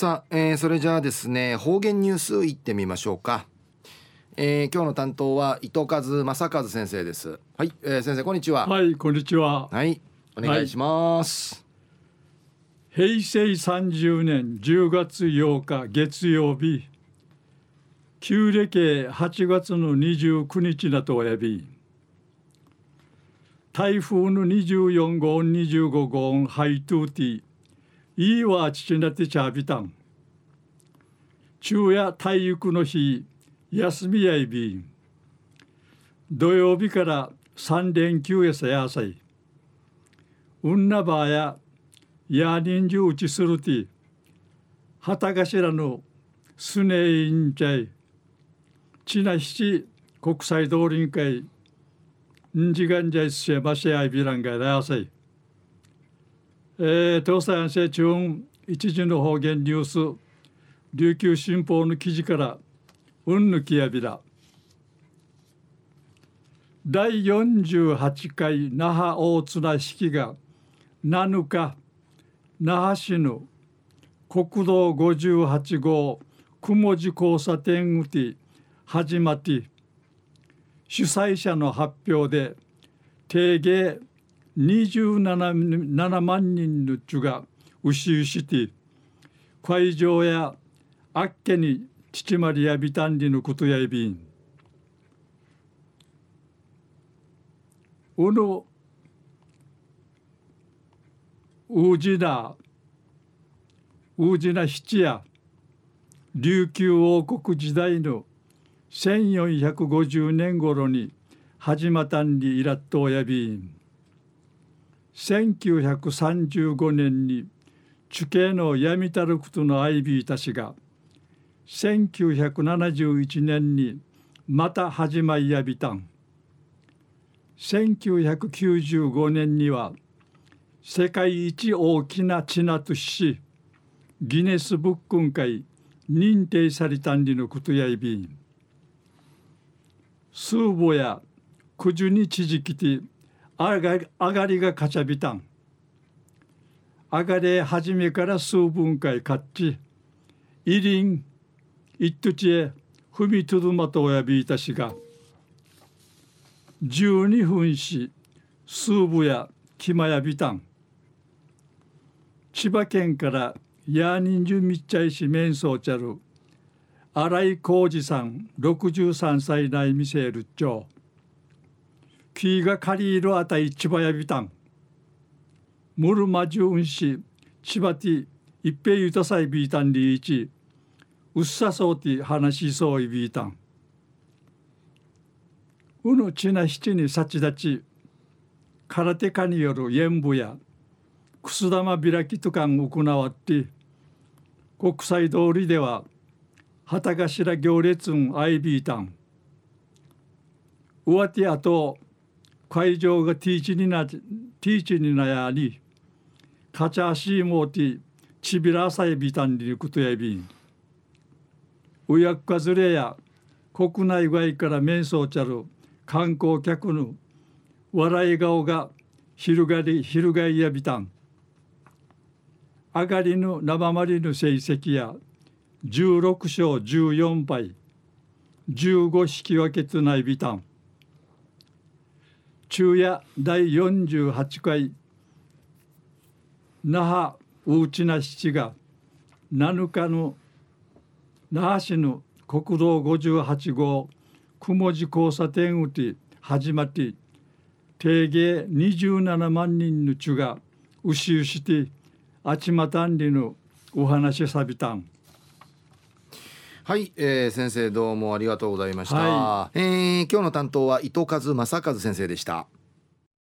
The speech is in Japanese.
さあ、えー、それじゃあですね方言ニュースいってみましょうか、えー、今日の担当は糸数正和先生です。はい、えー、先生こんにちは。はいこんにちは。はいお願いします、はい、平成30年10月8日月曜日。旧暦8月の29日だとおやび。台風の24号25号ハイトゥーティいいわ父なってちゃびたん昼夜体育の日休みやいびん。土曜日から3連休やさやさい。うんなばややにんじゅうちするて旗頭のすねいんちゃい。ちなひち国際通りん会んじがんじゃいすせばしあいびらんがやさい。えー、東西安政中一時の方言ニュース琉球新報の記事からうんぬきやびら。第48回那覇大綱式が7日那覇市の国道58号雲寺交差点うて始まって主催者の発表で定芸27万人のちが牛して会場やあっけに父まりやびたんりのことやいびん。うのうじなうじな七や琉球王国時代の1450年頃に始まったんりいらっとおやびん。1935年に地形の闇たることのアイビーたちが1971年にまた始まりやびたん。1995年には世界一大きな地なとしギネスブックン会認定されたんりのことやいびん。スーボや九十に地じきてあがりがかちゃびたん。あがれ初めから数分解かっち、いりん、いっとちへ踏みとどまとおやびいたしが、十二分し、数部やきまやびたん。千葉県からヤーニンジュミッチャイシメンソーチャル、新井浩二さん63歳内見せる長。キーが借りるあたい千葉やびたん。ムルマジュンシ、千葉ティ、一平ゆたさいビータンリーチ、うっさそうて話しそういビータン。うぬちな七にさちだち、空手家による演舞や、くす玉開きとかん行わって、国際通りでは、旗頭行列んアイビータン。うわてあと、会場がティーチになティーチになやにカチャシーモーティチビラサイビタンリクトヤビン。うやっかずれや国内外から面相ちゃる観光客の笑い顔が広がり広がりやびたん上がりの生まりの成績や16勝14敗15引き分けとないびたん昼夜第48回那覇大内な七が7日の那覇市の国道58号雲寺交差点うて始まって定芸27万人の地が牛うしてあちまたんりのお話さびたん。はい、えー、先生どうもありがとうございました、はい、えー、今日の担当は糸数正和先生でした